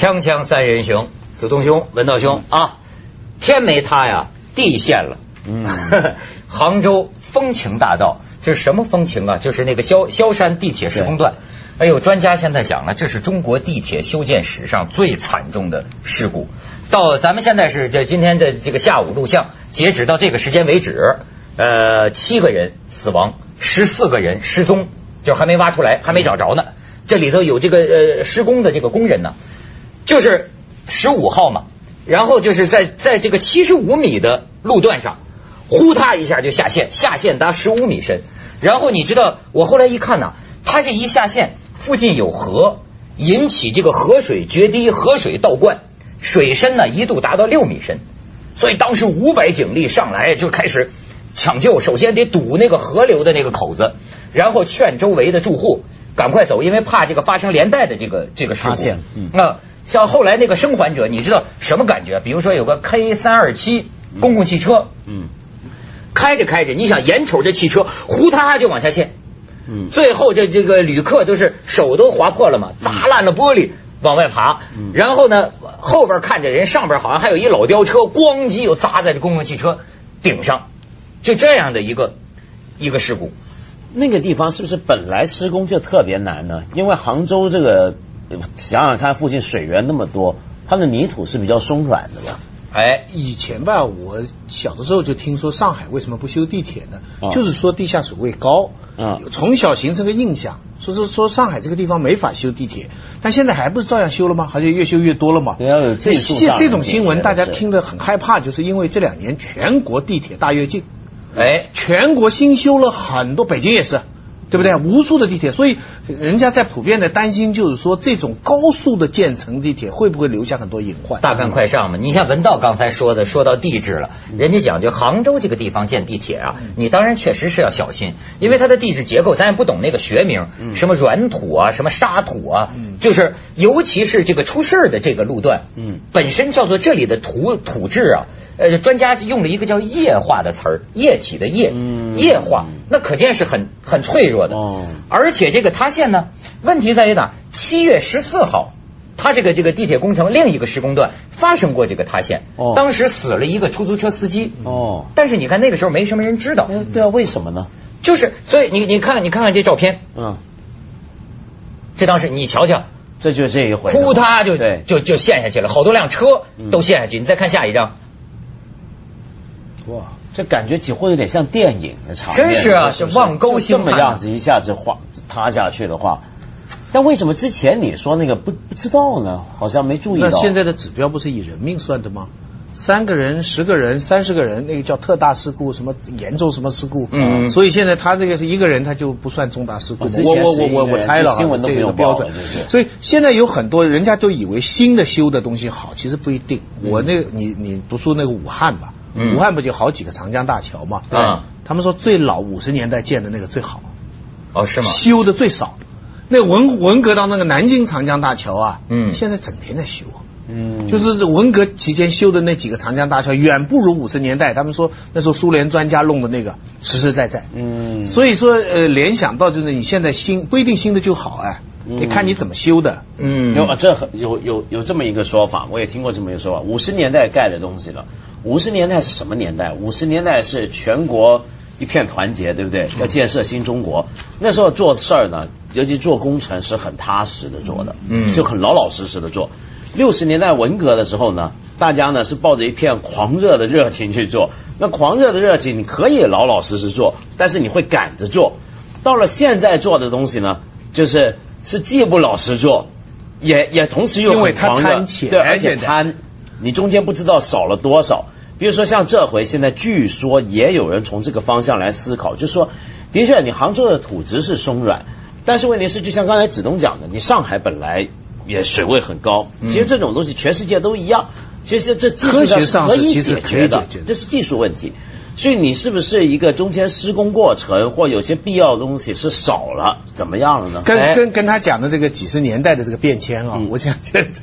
锵锵三人行，子东兄、文道兄啊，天没塌呀，地陷了。嗯，杭州风情大道，这是什么风情啊？就是那个萧萧山地铁施工段。哎呦，专家现在讲了，这是中国地铁修建史上最惨重的事故。到咱们现在是这今天的这个下午录像，截止到这个时间为止，呃，七个人死亡，十四个人失踪，就还没挖出来，还没找着呢。这里头有这个呃施工的这个工人呢。就是十五号嘛，然后就是在在这个七十五米的路段上，呼嗒一下就下线，下线达十五米深。然后你知道，我后来一看呢，他这一下线，附近有河，引起这个河水决堤，河水倒灌，水深呢一度达到六米深。所以当时五百警力上来就开始抢救，首先得堵那个河流的那个口子，然后劝周围的住户赶快走，因为怕这个发生连带的这个这个事故。啊。像后来那个生还者，你知道什么感觉？比如说有个 K 三二七公共汽车，嗯，开着开着，你想眼瞅着汽车呼嗒就往下陷，嗯，最后这这个旅客都是手都划破了嘛，砸烂了玻璃往外爬，然后呢后边看着人上边好像还有一老吊车，咣叽又砸在这公共汽车顶上，就这样的一个一个事故。那个地方是不是本来施工就特别难呢？因为杭州这个。想想看，附近水源那么多，它的泥土是比较松软的吧？哎，以前吧，我小的时候就听说上海为什么不修地铁呢？就是说地下水位高。嗯，从小形成个印象，说是说上海这个地方没法修地铁，但现在还不是照样修了吗？而且越修越多了嘛。这现这种新闻大家听得很害怕，就是因为这两年全国地铁大跃进，哎，全国新修了很多，北京也是。对不对？无数的地铁，所以人家在普遍的担心，就是说这种高速的建成地铁会不会留下很多隐患？大干快上嘛！你像文道刚才说的，说到地质了，人家讲究杭州这个地方建地铁啊，你当然确实是要小心，因为它的地质结构咱也不懂那个学名，什么软土啊，什么沙土啊，就是尤其是这个出事的这个路段，嗯，本身叫做这里的土土质啊，呃，专家用了一个叫液化的词儿，液体的液，液化，那可见是很很脆弱的。哦，而且这个塌陷呢，问题在于哪？七月十四号，它这个这个地铁工程另一个施工段发生过这个塌陷，哦，当时死了一个出租车司机，哦，但是你看那个时候没什么人知道，对啊，为什么呢？就是所以你你看你看看这照片，嗯，这当时你瞧瞧，这就这一回，扑嗒就就就陷下去了，好多辆车都陷下去，你再看下一张，哇。这感觉几乎有点像电影的场面，真是啊，是望沟兴这么样子一下子滑塌下去的话，但为什么之前你说那个不不知道呢？好像没注意到。那现在的指标不是以人命算的吗？三个人、十个人、三十个人，那个叫特大事故，什么严重什么事故？嗯。所以现在他这个是一个人，他就不算重大事故。我我我我我猜了，新闻这个标准。所以现在有很多人家都以为新的修的东西好，其实不一定。我那，你你不说那个武汉吧？武汉不就好几个长江大桥嘛？啊，他们说最老五十年代建的那个最好，哦是吗？修的最少，那文文革到那个南京长江大桥啊，嗯，现在整天在修，嗯，就是文革期间修的那几个长江大桥，远不如五十年代。他们说那时候苏联专家弄的那个实实在在，嗯，所以说呃联想到就是你现在新不一定新的就好哎。你看你怎么修的？嗯，有这有有有这么一个说法，我也听过这么一个说法。五十年代盖的东西了，五十年代是什么年代？五十年代是全国一片团结，对不对？要建设新中国，那时候做事儿呢，尤其做工程是很踏实的做的，嗯，就很老老实实的做。六十年代文革的时候呢，大家呢是抱着一片狂热的热情去做，那狂热的热情你可以老老实实做，但是你会赶着做。到了现在做的东西呢，就是。是既不老实做，也也同时又很狂热，对，而且贪，你中间不知道少了多少。比如说像这回，现在据说也有人从这个方向来思考，就说，的确，你杭州的土质是松软，但是问题是，就像刚才子东讲的，你上海本来也水位很高，其实这种东西全世界都一样，其实这技术上是其实可以解决的，这是技术问题。所以你是不是一个中间施工过程或有些必要的东西是少了，怎么样了呢？跟跟跟他讲的这个几十年代的这个变迁啊，我想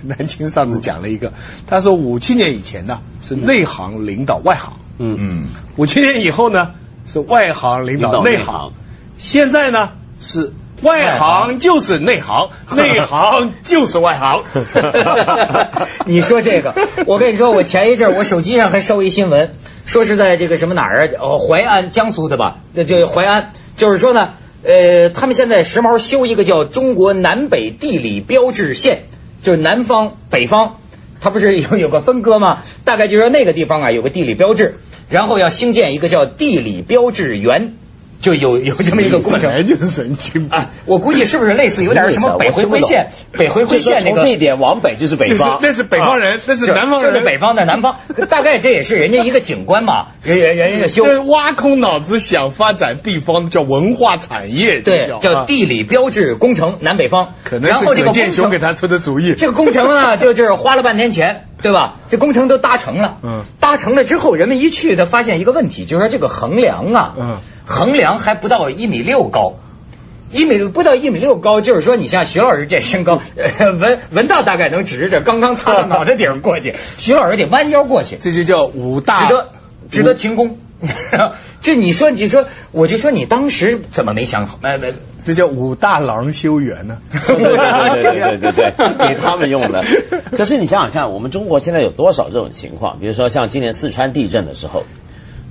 南京上次讲了一个，他说五七年以前呢是内行领导外行，嗯。嗯，五七年以后呢是外行。领导内行，现在呢是外行就是内行，内行就是外行。你说这个，我跟你说，我前一阵我手机上还收一新闻，说是在这个什么哪儿啊？哦，淮安，江苏的吧？那就淮安，就是说呢，呃，他们现在时髦修一个叫中国南北地理标志线，就是南方北方，它不是有有个分割吗？大概就是说那个地方啊有个地理标志，然后要兴建一个叫地理标志园。就有 有这么一个工程，就是神经啊！我估计是不是类似有点什么北回归线？北回归线那个，从这一点往北就是北方，那是北方人，那是南方人，这是北方的南方。大概这也是人家一个景观嘛，人人人家修。挖空脑子想发展地方叫文化产业，对，叫地理标志工程南北方。可能是葛建雄给他出的主意。这个工程啊，就就是花了半天钱，对吧？这工程都搭成了，嗯，搭成了之后，人们一去，他发现一个问题，就是说这个横梁啊，嗯。横梁还不到一米六高，一米不到一米六高，就是说你像徐老师这身高，文文道大概能直着刚刚擦到 脑袋顶过去，徐老师得弯腰过去，这就叫武大，值得值得停工。这你说你说，我就说你当时怎么没想好？哎，这叫武大郎修缘呢？对对对对对，给他们用的。可是你想想看，我们中国现在有多少这种情况？比如说像今年四川地震的时候。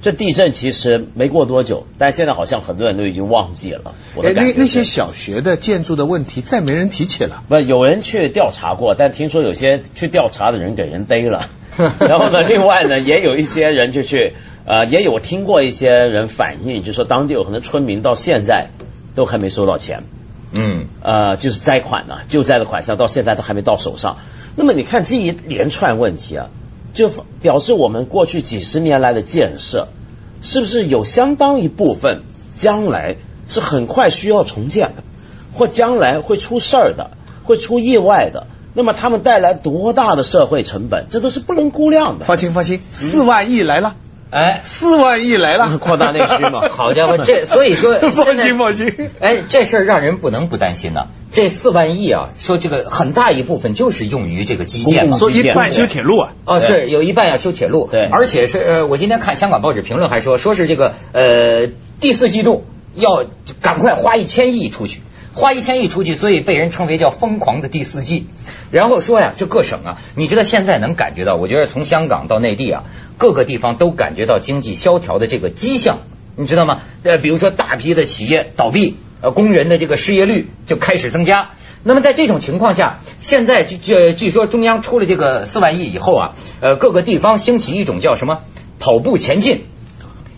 这地震其实没过多久，但现在好像很多人都已经忘记了。哎，那那些小学的建筑的问题再没人提起了。不，有人去调查过，但听说有些去调查的人给人逮了。然后呢，另外呢，也有一些人就去，呃，也有听过一些人反映，就说当地有很多村民到现在都还没收到钱。嗯，呃，就是灾款呢，救灾的款项到现在都还没到手上。那么你看这一连串问题啊。就表示我们过去几十年来的建设，是不是有相当一部分将来是很快需要重建的，或将来会出事儿的，会出意外的？那么他们带来多大的社会成本，这都是不能估量的。放心放心，四万亿来了。哎，四万亿来了，扩大内需嘛？好家伙，这 所以说放心放心。哎，这事儿让人不能不担心呢。这四万亿啊，说这个很大一部分就是用于这个基建嘛，说一半修铁路啊。哦，是有一半要修铁路，对，而且是呃，我今天看香港报纸评论还说，说是这个呃第四季度要赶快花一千亿出去。花一千亿出去，所以被人称为叫疯狂的第四季。然后说呀，这各省啊，你知道现在能感觉到？我觉得从香港到内地啊，各个地方都感觉到经济萧条的这个迹象，你知道吗？呃，比如说大批的企业倒闭，呃，工人的这个失业率就开始增加。那么在这种情况下，现在据据说中央出了这个四万亿以后啊，呃，各个地方兴起一种叫什么跑步前进。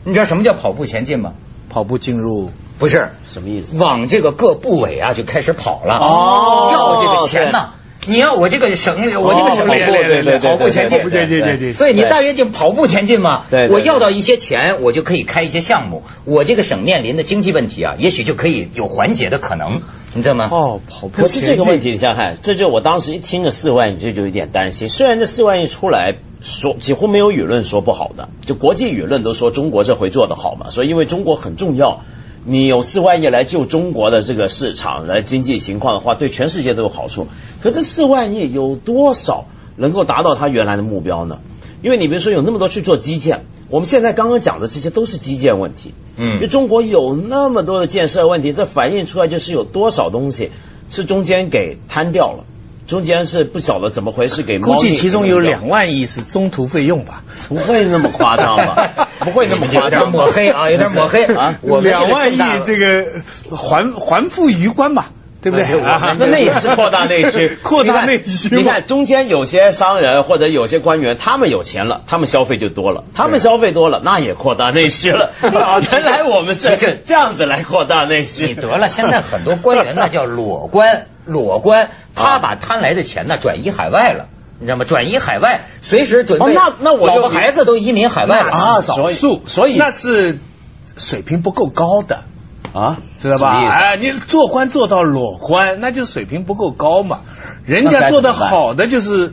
你知道什么叫跑步前进吗？跑步进入。不是什么意思？往这个各部委啊就开始跑了，哦，要这个钱呢。你要我这个省，我这个省里跑步前进，对对对对。所以你大跃进跑步前进嘛，对，我要到一些钱，我就可以开一些项目，我这个省面临的经济问题啊，也许就可以有缓解的可能，你知道吗？哦，跑步。可是这个问题，你想想看，这就我当时一听这四万亿，就就有点担心。虽然这四万亿出来说，几乎没有舆论说不好的，就国际舆论都说中国这回做的好嘛，所以因为中国很重要。你有四万亿来救中国的这个市场、来经济情况的话，对全世界都有好处。可这四万亿有多少能够达到他原来的目标呢？因为你比如说有那么多去做基建，我们现在刚刚讲的这些都是基建问题。嗯，就中国有那么多的建设问题，这反映出来就是有多少东西是中间给摊掉了。中间是不晓得怎么回事，给估计其中有两万亿是中途费用吧，不会那么夸张吧？不会那么夸张，抹黑啊，有点抹黑啊。我两万亿这个还还富于官吧，对不对？那那也是扩大内需，扩大内需。你看中间有些商人或者有些官员，他们有钱了，他们消费就多了，他们消费多了，那也扩大内需了。原来我们是这这样子来扩大内需。你得了，现在很多官员那叫裸官。裸官，他把贪来的钱呢转移海外了，你知道吗？转移海外，随时准备。那那我老婆孩子都移民海外了啊，少数，所以那是水平不够高的啊，知道吧？哎，你做官做到裸官，那就水平不够高嘛。人家做的好的就是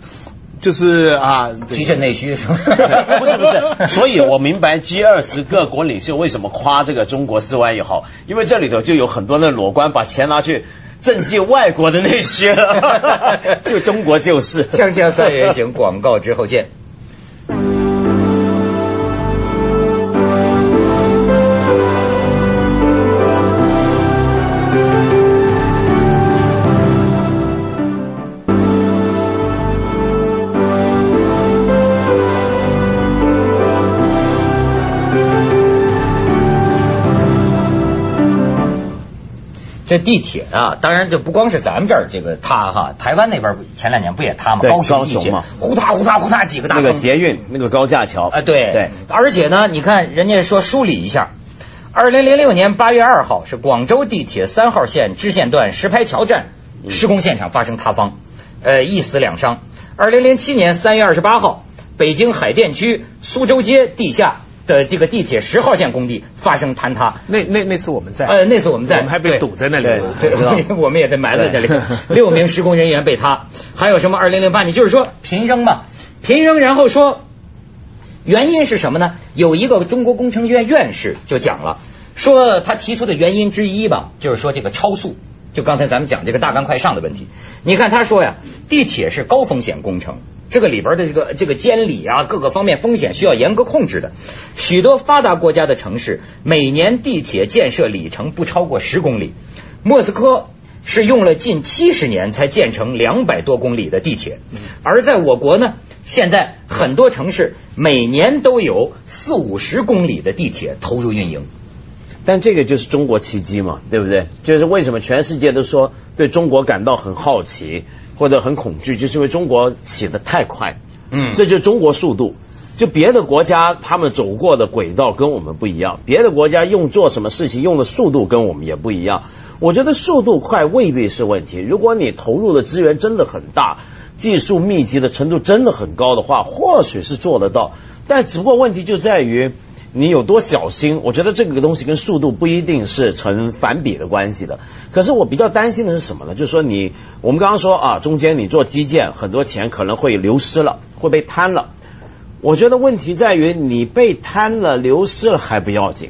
就是啊，提振内需是吧？不是不是，所以我明白 G 二十各国领袖为什么夸这个中国四万亿好，因为这里头就有很多的裸官把钱拿去。赈济外国的内需了，就中国就是。锵锵三人行，广告之后见。这地铁啊，当然就不光是咱们这儿这个塌哈，台湾那边前两年不也塌吗？对高雄高雄嘛呼塌呼塌呼塌几个大那个捷运那个高架桥啊，对对，而且呢，你看人家说梳理一下，二零零六年八月二号是广州地铁三号线支线段石牌桥站施工现场发生塌方，呃，一死两伤。二零零七年三月二十八号，北京海淀区苏州街地下的这个地铁十号线工地发生坍塌。那那那次我们在，呃，那次我们在，我们还被堵在那里 我们也在埋在这里。六名施工人员被塌，还有什么？二零零八年就是说平扔嘛，平扔，然后说原因是什么呢？有一个中国工程院院士就讲了，说他提出的原因之一吧，就是说这个超速。就刚才咱们讲这个大干快上的问题，你看他说呀，地铁是高风险工程，这个里边的这个这个监理啊，各个方面风险需要严格控制的。许多发达国家的城市每年地铁建设里程不超过十公里，莫斯科是用了近七十年才建成两百多公里的地铁，而在我国呢，现在很多城市每年都有四五十公里的地铁投入运营。但这个就是中国奇迹嘛，对不对？就是为什么全世界都说对中国感到很好奇或者很恐惧，就是因为中国起得太快，嗯这就是中国速度。就别的国家他们走过的轨道跟我们不一样，别的国家用做什么事情用的速度跟我们也不一样。我觉得速度快未必是问题，如果你投入的资源真的很大，技术密集的程度真的很高的话，或许是做得到。但只不过问题就在于。你有多小心？我觉得这个东西跟速度不一定是成反比的关系的。可是我比较担心的是什么呢？就是说你，我们刚刚说啊，中间你做基建，很多钱可能会流失了，会被贪了。我觉得问题在于你被贪了、流失了还不要紧，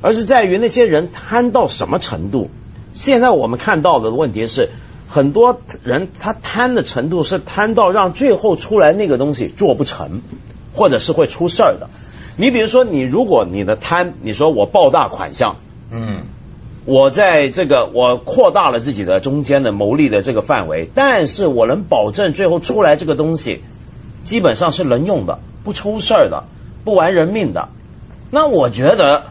而是在于那些人贪到什么程度。现在我们看到的问题是，很多人他贪的程度是贪到让最后出来那个东西做不成，或者是会出事儿的。你比如说，你如果你的贪，你说我爆大款项，嗯，我在这个我扩大了自己的中间的牟利的这个范围，但是我能保证最后出来这个东西基本上是能用的，不出事儿的，不玩人命的。那我觉得，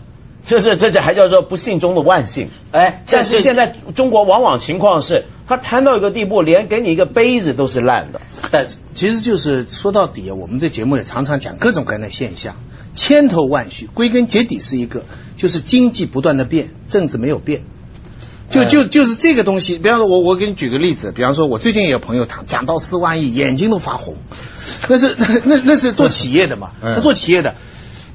这是这这还叫做不幸中的万幸。哎，但是现在中国往往情况是，他贪到一个地步，连给你一个杯子都是烂的。但其实就是说到底，我们这节目也常常讲各种各样的现象，千头万绪，归根结底是一个，就是经济不断的变，政治没有变。就就就是这个东西，比方说，我我给你举个例子，比方说，我最近也有朋友谈讲到四万亿，眼睛都发红，那是那那是做企业的嘛，他做企业的，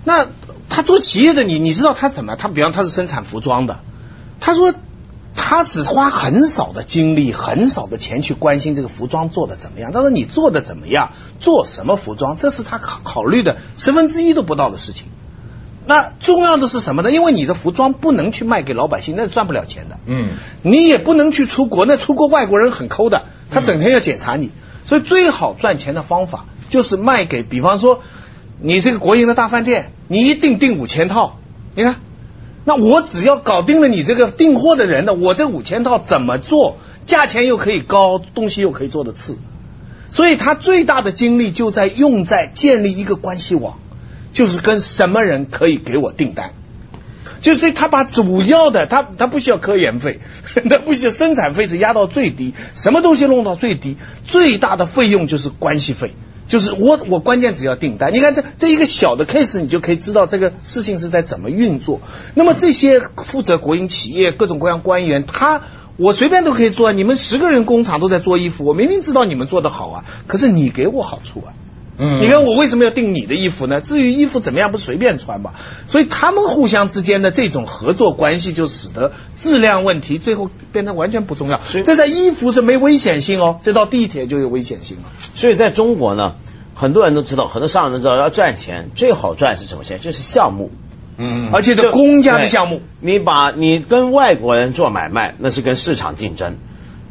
那他做企业的，你你知道他怎么？他比方他是生产服装的，他说他只花很少的精力、很少的钱去关心这个服装做的怎么样。他说你做的怎么样，做什么服装，这是他考考虑的十分之一都不到的事情。那重要的是什么呢？因为你的服装不能去卖给老百姓，那是赚不了钱的。嗯，你也不能去出国，那出国外国人很抠的，他整天要检查你。所以最好赚钱的方法就是卖给，比方说你这个国营的大饭店，你一定订五千套，你看，那我只要搞定了你这个订货的人呢，我这五千套怎么做，价钱又可以高，东西又可以做的次，所以他最大的精力就在用在建立一个关系网，就是跟什么人可以给我订单。就是他把主要的，他他不需要科研费，他不需要生产费是压到最低，什么东西弄到最低，最大的费用就是关系费，就是我我关键只要订单。你看这这一个小的 case，你就可以知道这个事情是在怎么运作。那么这些负责国营企业各种各样官员，他我随便都可以做，你们十个人工厂都在做衣服，我明明知道你们做的好啊，可是你给我好处啊。嗯你看我为什么要订你的衣服呢？至于衣服怎么样，不随便穿嘛。所以他们互相之间的这种合作关系，就使得质量问题最后变得完全不重要。这在衣服是没危险性哦，这到地铁就有危险性了。所以在中国呢，很多人都知道，很多商人都知道，要赚钱最好赚是什么钱？就是项目。嗯而且这公家的项目，你把你跟外国人做买卖，那是跟市场竞争；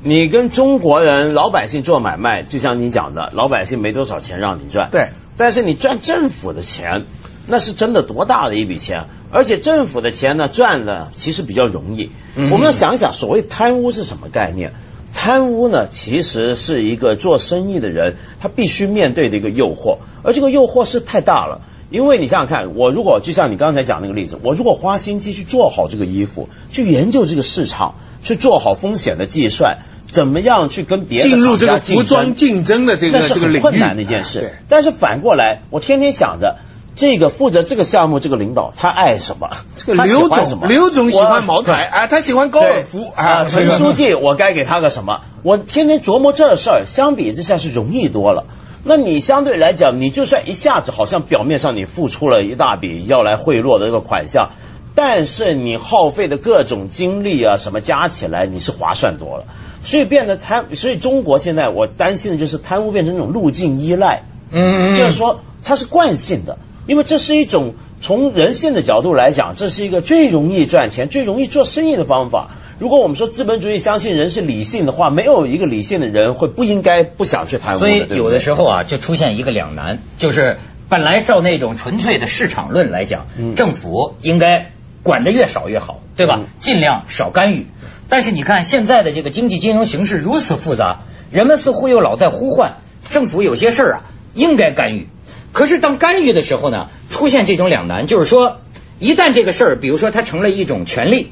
你跟中国人老百姓做买卖，就像你讲的，老百姓没多少钱让你赚。对，但是你赚政府的钱，那是真的多大的一笔钱？而且政府的钱呢，赚的其实比较容易。嗯我们要想一想，所谓贪污是什么概念？贪污呢，其实是一个做生意的人他必须面对的一个诱惑，而这个诱惑是太大了。因为你想想看，我如果就像你刚才讲那个例子，我如果花心机去做好这个衣服，去研究这个市场，去做好风险的计算，怎么样去跟别人进入这个服装竞争的这个这个领域，困难的一件事。但是反过来，我天天想着。这个负责这个项目这个领导他爱什么？这个刘总，刘总喜欢茅台啊，他喜欢高尔夫啊。陈书记，我该给他个什么？我天天琢磨这事儿，相比之下是容易多了。那你相对来讲，你就算一下子好像表面上你付出了一大笔要来贿赂的这个款项，但是你耗费的各种精力啊什么加起来，你是划算多了。所以变得贪，所以中国现在我担心的就是贪污变成一种路径依赖，嗯，就是说它是惯性的。因为这是一种从人性的角度来讲，这是一个最容易赚钱、最容易做生意的方法。如果我们说资本主义相信人是理性的话，没有一个理性的人会不应该不想去贪污。所以有的时候啊，就出现一个两难，就是本来照那种纯粹的市场论来讲，政府应该管的越少越好，对吧？尽量少干预。但是你看现在的这个经济金融形势如此复杂，人们似乎又老在呼唤政府有些事儿啊应该干预。可是当干预的时候呢，出现这种两难，就是说，一旦这个事儿，比如说它成了一种权利，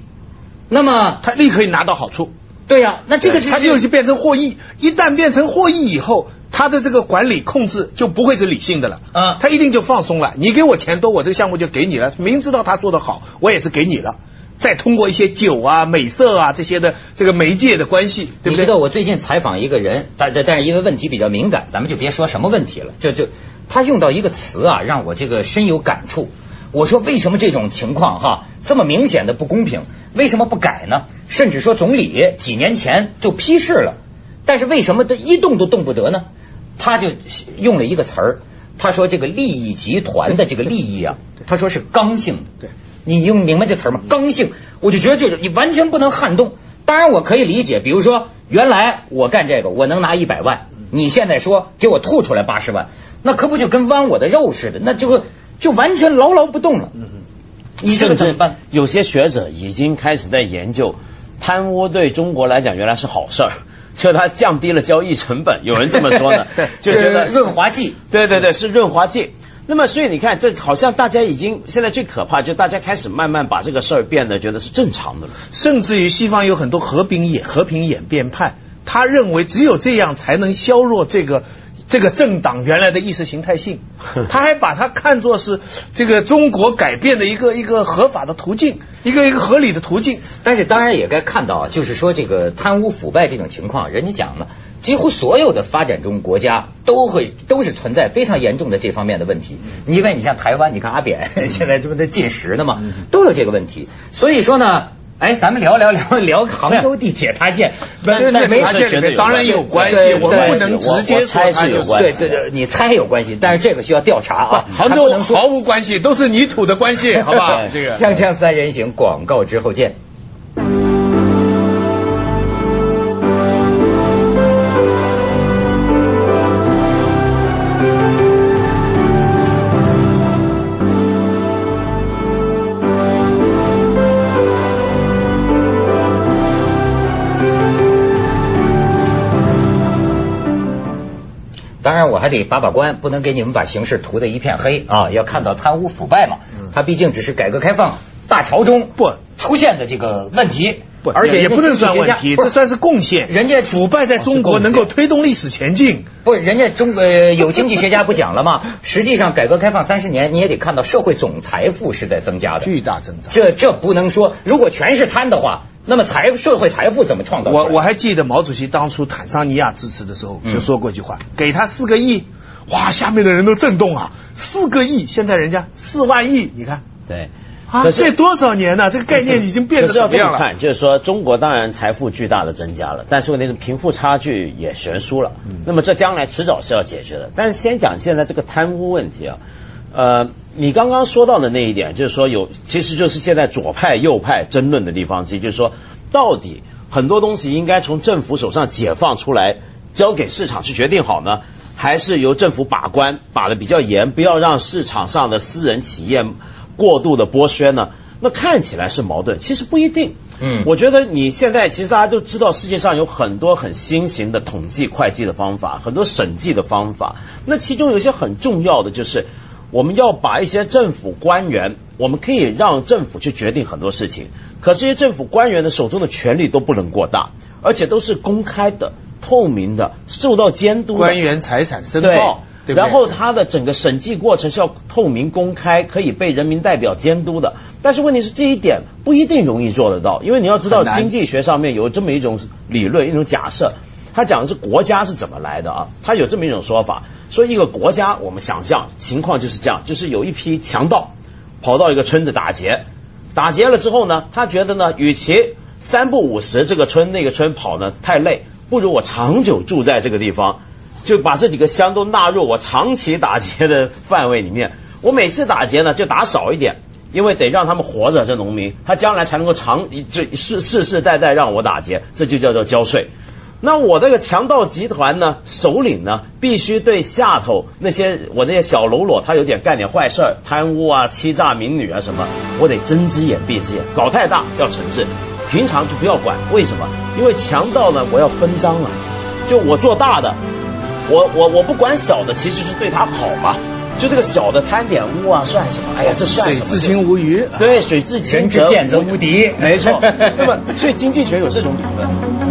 那么他立刻拿到好处。对呀，那这个他就就变成获益。一旦变成获益以后，他的这个管理控制就不会是理性的了。嗯，他一定就放松了。你给我钱多，我这个项目就给你了。明知道他做的好，我也是给你了。再通过一些酒啊、美色啊这些的这个媒介的关系，对不对？你知道我最近采访一个人，但但是因为问题比较敏感，咱们就别说什么问题了。就就他用到一个词啊，让我这个深有感触。我说为什么这种情况哈这么明显的不公平？为什么不改呢？甚至说总理几年前就批示了，但是为什么这一动都动不得呢？他就用了一个词儿，他说这个利益集团的这个利益啊，他说是刚性的。对。你用明白这词儿吗？刚性，我就觉得就是你完全不能撼动。当然我可以理解，比如说原来我干这个我能拿一百万，你现在说给我吐出来八十万，那可不就跟剜我的肉似的？那就就完全牢牢不动了。你这个怎么办？有些学者已经开始在研究，贪污对中国来讲原来是好事儿，就它降低了交易成本。有人这么说呢，对，就觉得润滑剂。对对对，是润滑剂。那么，所以你看，这好像大家已经现在最可怕，就大家开始慢慢把这个事儿变得觉得是正常的了。甚至于西方有很多和平演和平演变派，他认为只有这样才能削弱这个这个政党原来的意识形态性。他还把它看作是这个中国改变的一个一个合法的途径，一个一个合理的途径。但是当然也该看到，就是说这个贪污腐败这种情况，人家讲了。几乎所有的发展中国家都会都是存在非常严重的这方面的问题。因为你像台湾，你看阿扁现在这不在进食呢嘛，都有这个问题。所以说呢，哎，咱们聊聊聊 聊杭州地铁塌陷，那那没事，里面当然有关系，我们不能直接猜是有关系。对对对，你猜有关系，但是这个需要调查啊。杭州毫无关系，都是泥土的关系，好吧？这个锵锵三人行广告之后见。我还得把把关，不能给你们把形势涂得一片黑啊！要看到贪污腐败嘛，它毕竟只是改革开放大潮中不出现的这个问题，不，而且也不能算问题，这算是贡献。人家腐败在中国能够推动历史前进，不，人家中呃有经济学家不讲了吗？实际上，改革开放三十年，你也得看到社会总财富是在增加的，巨大增长。这这不能说，如果全是贪的话。那么财社会财富怎么创造？我我还记得毛主席当初坦桑尼亚支持的时候就说过一句话：给他四个亿，哇，下面的人都震动啊！四个亿，现在人家四万亿，你看，对，啊，这多少年呢？这个概念已经变得怎么样了？就是说，中国当然财富巨大的增加了，但是问题是贫富差距也悬殊了。那么这将来迟早是要解决的。但是先讲现在这个贪污问题啊。呃，你刚刚说到的那一点，就是说有，其实就是现在左派右派争论的地方，即就是说，到底很多东西应该从政府手上解放出来，交给市场去决定好呢，还是由政府把关把的比较严，不要让市场上的私人企业过度的剥削呢？那看起来是矛盾，其实不一定。嗯，我觉得你现在其实大家都知道，世界上有很多很新型的统计会计的方法，很多审计的方法，那其中有一些很重要的就是。我们要把一些政府官员，我们可以让政府去决定很多事情，可这些政府官员的手中的权力都不能过大，而且都是公开的、透明的、受到监督。官员财产申报。对然后他的整个审计过程是要透明公开，可以被人民代表监督的。但是问题是这一点不一定容易做得到，因为你要知道经济学上面有这么一种理论，一种假设，他讲的是国家是怎么来的啊？他有这么一种说法，说一个国家，我们想象情况就是这样，就是有一批强盗跑到一个村子打劫，打劫了之后呢，他觉得呢，与其三不五时这个村那个村跑呢太累，不如我长久住在这个地方。就把这几个乡都纳入我长期打劫的范围里面。我每次打劫呢，就打少一点，因为得让他们活着。这农民他将来才能够长这世世世代代让我打劫，这就叫做交税。那我这个强盗集团呢，首领呢，必须对下头那些我那些小喽啰，他有点干点坏事儿，贪污啊、欺诈民女啊什么，我得睁只眼闭只眼，搞太大要惩治，平常就不要管。为什么？因为强盗呢，我要分赃啊，就我做大的。我我我不管小的，其实是对他好嘛。就这个小的贪点污啊，算什么？哎呀，这算什么？水至清无鱼。对，水至清则无敌。没错。那么，所以经济学有这种理论。